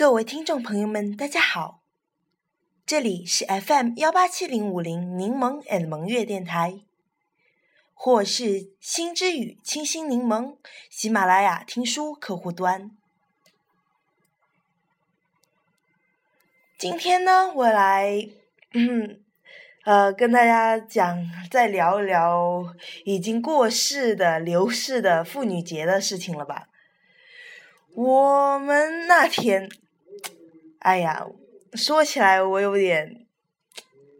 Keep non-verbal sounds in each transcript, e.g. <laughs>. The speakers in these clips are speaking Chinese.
各位听众朋友们，大家好，这里是 FM 幺八七零五零柠檬 and 萌月电台，或是心之语清新柠檬喜马拉雅听书客户端。今天呢，我来，嗯，呃，跟大家讲，再聊一聊已经过世的、流逝的妇女节的事情了吧。我们那天，哎呀，说起来我有点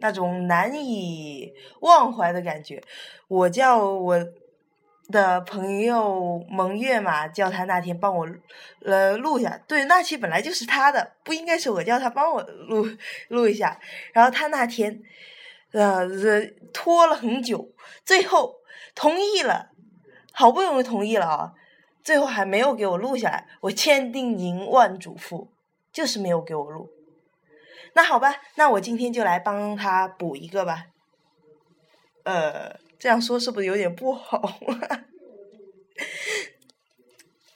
那种难以忘怀的感觉。我叫我的朋友蒙月嘛，叫他那天帮我呃录下。对，那期本来就是他的，不应该是我叫他帮我录录一下。然后他那天呃拖了很久，最后同意了，好不容易同意了啊。最后还没有给我录下来，我千叮咛万嘱咐，就是没有给我录。那好吧，那我今天就来帮他补一个吧。呃，这样说是不是有点不好？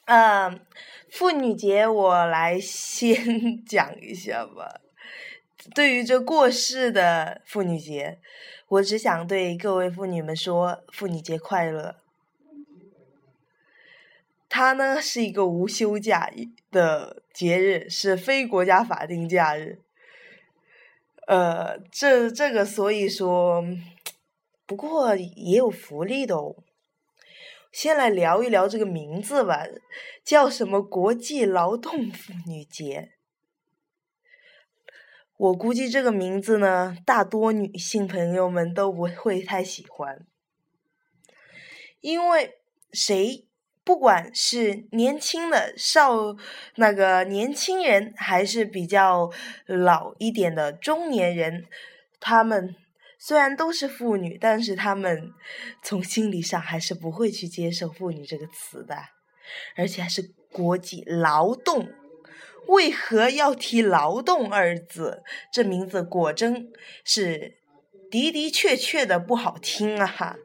嗯，<laughs> 妇女节我来先讲一下吧。对于这过世的妇女节，我只想对各位妇女们说：妇女节快乐。它呢是一个无休假的节日，是非国家法定假日。呃，这这个所以说，不过也有福利的哦。先来聊一聊这个名字吧，叫什么国际劳动妇女节？我估计这个名字呢，大多女性朋友们都不会太喜欢，因为谁？不管是年轻的少那个年轻人，还是比较老一点的中年人，他们虽然都是妇女，但是他们从心理上还是不会去接受“妇女”这个词的，而且还是国际劳动。为何要提“劳动”二字？这名字果真是的的确确的不好听啊！哈。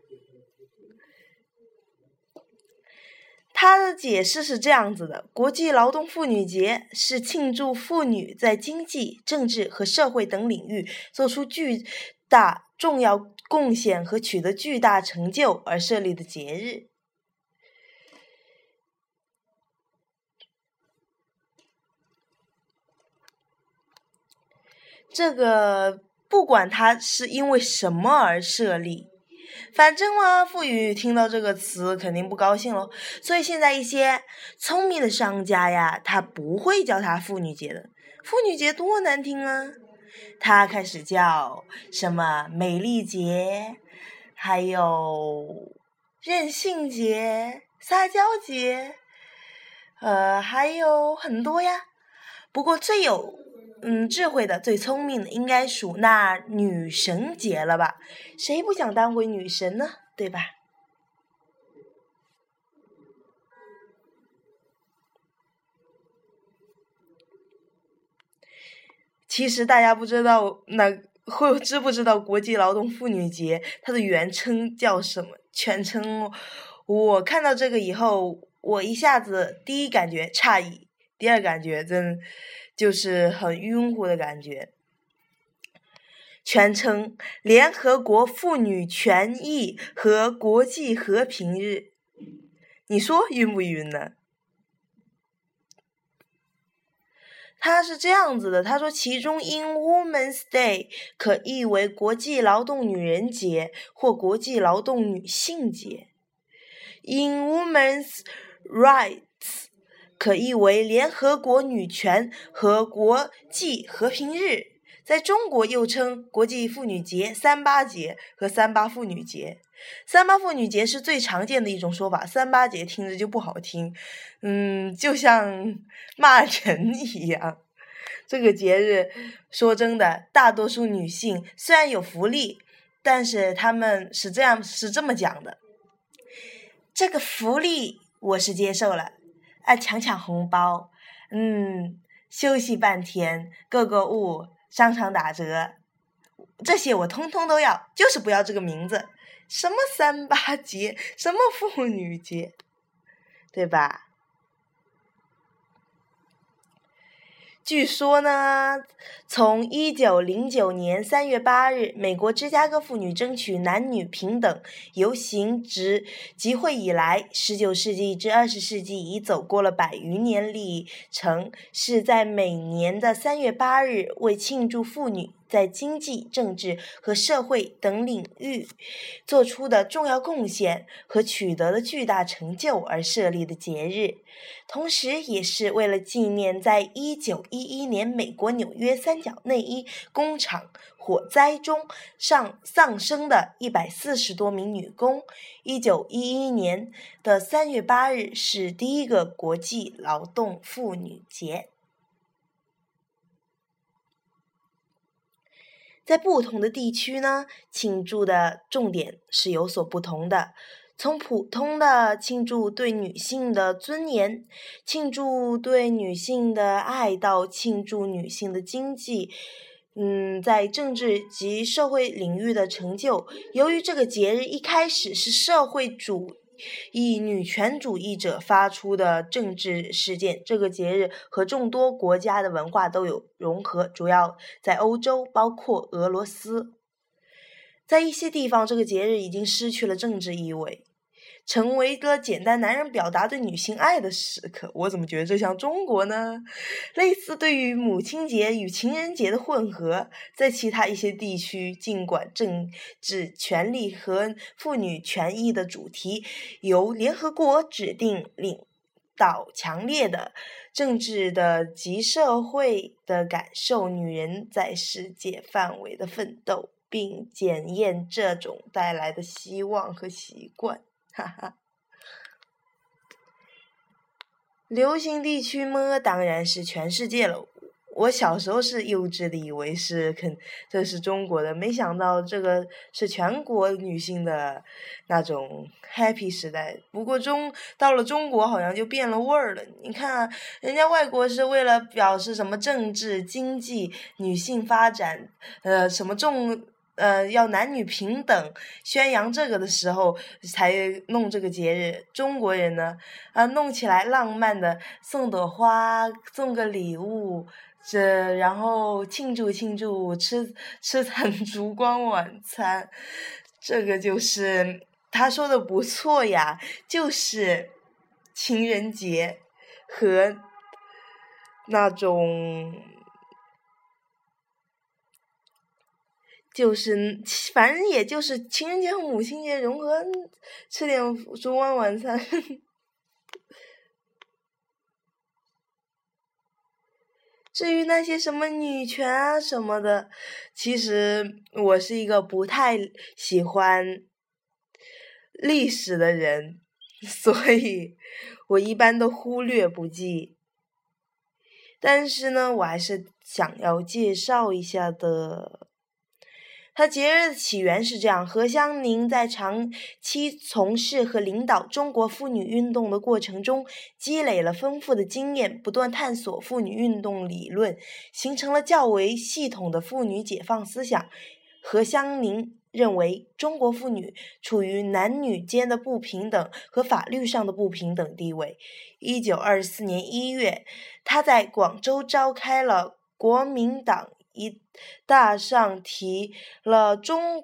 他的解释是这样子的：国际劳动妇女节是庆祝妇女在经济、政治和社会等领域做出巨大重要贡献和取得巨大成就而设立的节日。这个不管它是因为什么而设立。反正嘛，妇女听到这个词肯定不高兴喽。所以现在一些聪明的商家呀，他不会叫它妇女节的。妇女节多难听啊！他开始叫什么美丽节，还有任性节、撒娇节，呃，还有很多呀。不过最有。嗯，智慧的、最聪明的，应该属那女神节了吧？谁不想当回女神呢？对吧？其实大家不知道，那会知不知道国际劳动妇女节它的原称叫什么？全称？我看到这个以后，我一下子第一感觉诧异，第二感觉真。就是很晕乎的感觉。全称：联合国妇女权益和国际和平日。你说晕不晕呢？他是这样子的，他说其中 “in Women's Day” 可译为国际劳动女人节或国际劳动女性节；in Women's Rights。可译为联合国女权和国际和平日，在中国又称国际妇女节、三八节和三八妇女节。三八妇女节是最常见的一种说法，三八节听着就不好听，嗯，就像 <laughs> 骂人一样。这个节日，说真的，大多数女性虽然有福利，但是他们是这样是这么讲的：这个福利我是接受了。啊抢抢红包，嗯，休息半天，购购物，商场打折，这些我通通都要，就是不要这个名字，什么三八节，什么妇女节，对吧？据说呢，从一九零九年三月八日美国芝加哥妇女争取男女平等游行之集会以来，十九世纪至二十世纪已走过了百余年历程，是在每年的三月八日为庆祝妇女。在经济、政治和社会等领域做出的重要贡献和取得的巨大成就而设立的节日，同时也是为了纪念在1911年美国纽约三角内衣工厂火灾中上丧生的一百四十多名女工。1911年的3月8日是第一个国际劳动妇女节。在不同的地区呢，庆祝的重点是有所不同的。从普通的庆祝对女性的尊严，庆祝对女性的爱，到庆祝女性的经济，嗯，在政治及社会领域的成就。由于这个节日一开始是社会主。以女权主义者发出的政治事件，这个节日和众多国家的文化都有融合，主要在欧洲，包括俄罗斯。在一些地方，这个节日已经失去了政治意味。成为一个简单男人表达对女性爱的时刻，我怎么觉得这像中国呢？类似对于母亲节与情人节的混合，在其他一些地区，尽管政治权利和妇女权益的主题由联合国指定，领导强烈的政治的及社会的感受，女人在世界范围的奋斗，并检验这种带来的希望和习惯。<laughs> 流行地区么？当然是全世界了。我小时候是幼稚的，以为是肯这是中国的，没想到这个是全国女性的那种 happy 时代。不过中到了中国，好像就变了味儿了。你看，人家外国是为了表示什么政治、经济、女性发展，呃，什么重。呃，要男女平等，宣扬这个的时候才弄这个节日。中国人呢，啊，弄起来浪漫的，送朵花，送个礼物，这然后庆祝庆祝，吃吃餐烛光晚餐，这个就是他说的不错呀，就是情人节和那种。就是，反正也就是情人节和母亲节融合，吃点烛光晚餐。至于那些什么女权啊什么的，其实我是一个不太喜欢历史的人，<laughs> 所以我一般都忽略不计。但是呢，我还是想要介绍一下的。它节日的起源是这样：何香凝在长期从事和领导中国妇女运动的过程中，积累了丰富的经验，不断探索妇女运动理论，形成了较为系统的妇女解放思想。何香凝认为，中国妇女处于男女间的不平等和法律上的不平等地位。一九二四年一月，她在广州召开了国民党。一大上提了中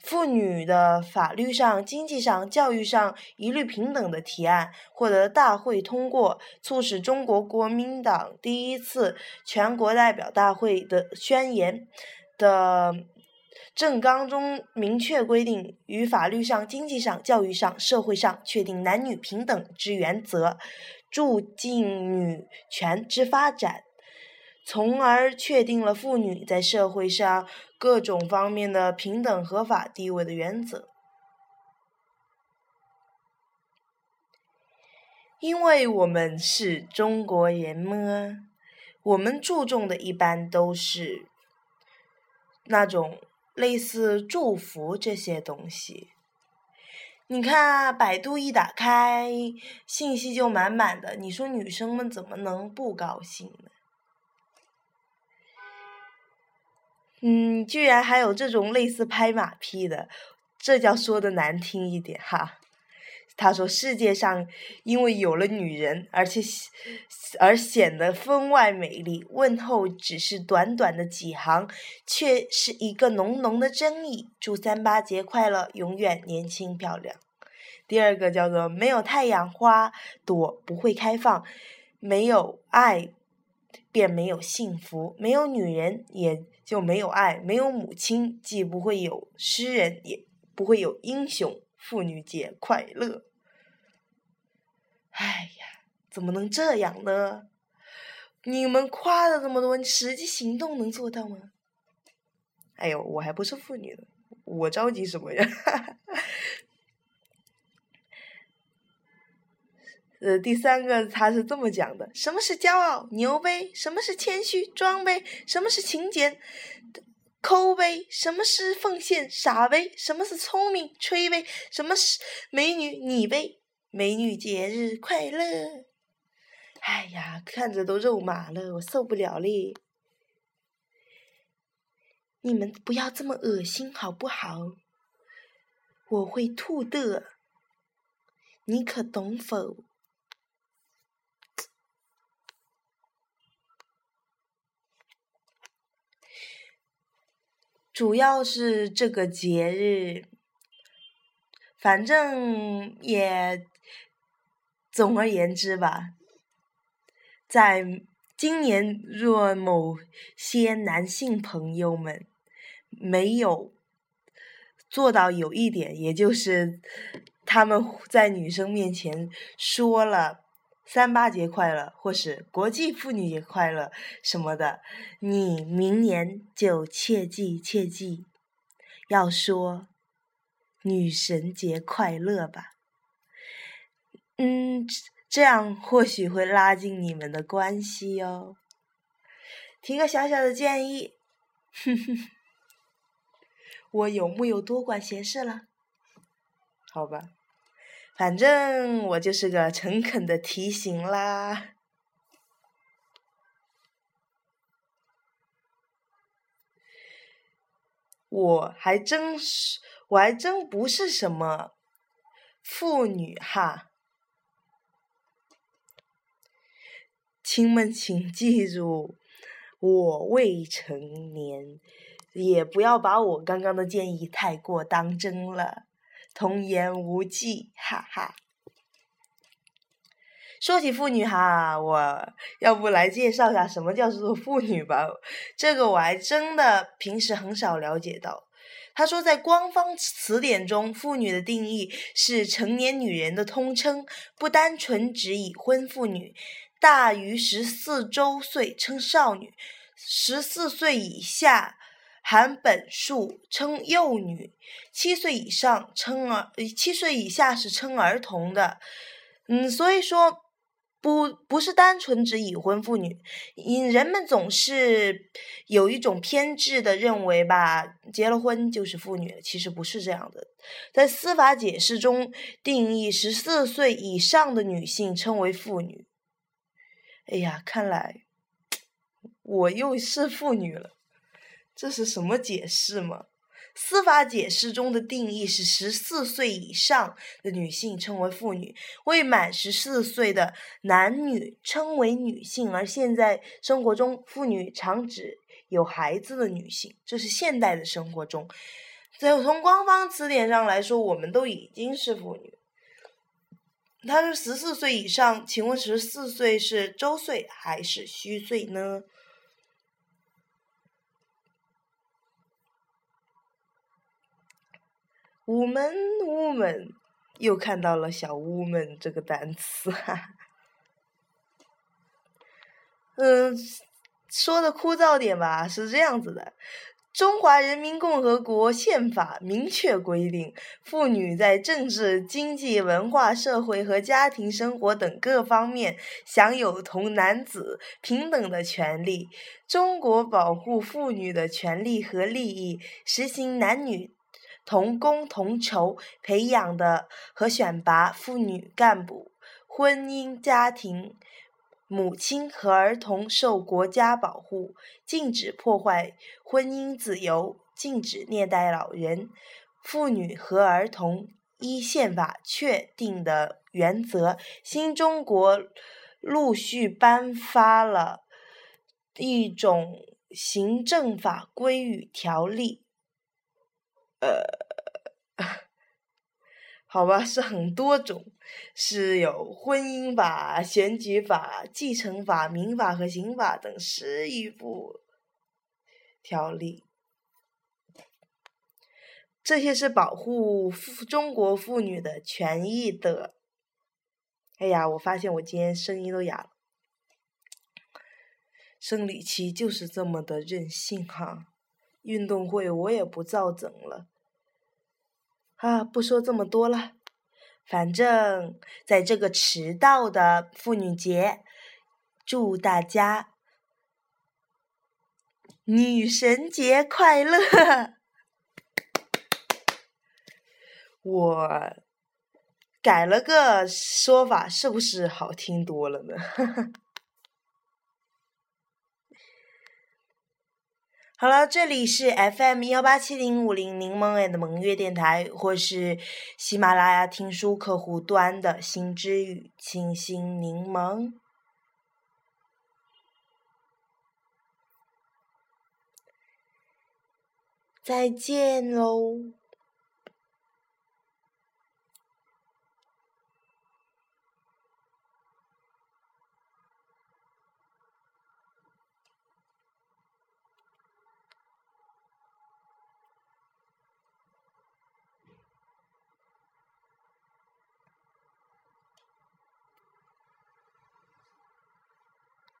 妇女的法律上、经济上、教育上一律平等的提案，获得大会通过，促使中国国民党第一次全国代表大会的宣言的政纲中明确规定，于法律上、经济上、教育上、社会上确定男女平等之原则，促进女权之发展。从而确定了妇女在社会上各种方面的平等合法地位的原则。因为我们是中国人嘛，我们注重的一般都是那种类似祝福这些东西。你看，百度一打开，信息就满满的，你说女生们怎么能不高兴呢？嗯，居然还有这种类似拍马屁的，这叫说的难听一点哈。他说：“世界上因为有了女人，而且而显得分外美丽。问候只是短短的几行，却是一个浓浓的真意。祝三八节快乐，永远年轻漂亮。”第二个叫做“没有太阳花朵不会开放，没有爱便没有幸福，没有女人也就没有爱，没有母亲既不会有诗人，也不会有英雄。妇女节快乐！哎呀，怎么能这样呢？你们夸的这么多，实际行动能做到吗？哎呦，我还不是妇女呢，我着急什么呀？呃，第三个他是这么讲的：什么是骄傲？牛呗？什么是谦虚？装呗？什么是勤俭？抠呗？什么是奉献？傻呗？什么是聪明？吹呗？什么是美女？你呗？美女节日快乐！哎呀，看着都肉麻了，我受不了嘞！你们不要这么恶心好不好？我会吐的，你可懂否？主要是这个节日，反正也。总而言之吧，在今年若某些男性朋友们没有做到有一点，也就是他们在女生面前说了“三八节快乐”或是“国际妇女节快乐”什么的，你明年就切记切记，要说“女神节快乐”吧。嗯，这样或许会拉近你们的关系哟。提个小小的建议，哼哼，我有木有多管闲事了？好吧，反正我就是个诚恳的提醒啦。我还真是，我还真不是什么妇女哈。亲们，请记住，我未成年，也不要把我刚刚的建议太过当真了。童言无忌，哈哈。说起妇女哈，我要不来介绍一下什么叫做妇女吧？这个我还真的平时很少了解到。他说，在官方词典中，妇女的定义是成年女人的通称，不单纯指已婚妇女。大于十四周岁称少女，十四岁以下含本数称幼女，七岁以上称儿，七岁以下是称儿童的。嗯，所以说不不是单纯指已婚妇女，因人们总是有一种偏执的认为吧，结了婚就是妇女，其实不是这样的。在司法解释中定义十四岁以上的女性称为妇女。哎呀，看来我又是妇女了，这是什么解释吗？司法解释中的定义是十四岁以上的女性称为妇女，未满十四岁的男女称为女性，而现在生活中，妇女常指有孩子的女性，这是现代的生活中。在从官方词典上来说，我们都已经是妇女。他说十四岁以上，请问十四岁是周岁还是虚岁呢？屋门屋门，又看到了小屋门这个单词哈。嗯，说的枯燥点吧，是这样子的。中华人民共和国宪法明确规定，妇女在政治、经济、文化、社会和家庭生活等各方面享有同男子平等的权利。中国保护妇女的权利和利益，实行男女同工同酬培养的和选拔妇女干部，婚姻家庭。母亲和儿童受国家保护，禁止破坏婚姻自由，禁止虐待老人、妇女和儿童，依宪法确定的原则，新中国陆续颁发了一种行政法规与条例。呃，<laughs> 好吧，是很多种，是有婚姻法、选举法、继承法、民法和刑法等十余部条例。这些是保护妇中国妇女的权益的。哎呀，我发现我今天声音都哑了。生理期就是这么的任性哈，运动会我也不造整了。啊，不说这么多了，反正在这个迟到的妇女节，祝大家女神节快乐！<laughs> 我改了个说法，是不是好听多了呢？<laughs> 好了，这里是 FM 幺八七零五零柠檬 and 萌月电台，或是喜马拉雅听书客户端的心之语清新柠檬，再见喽。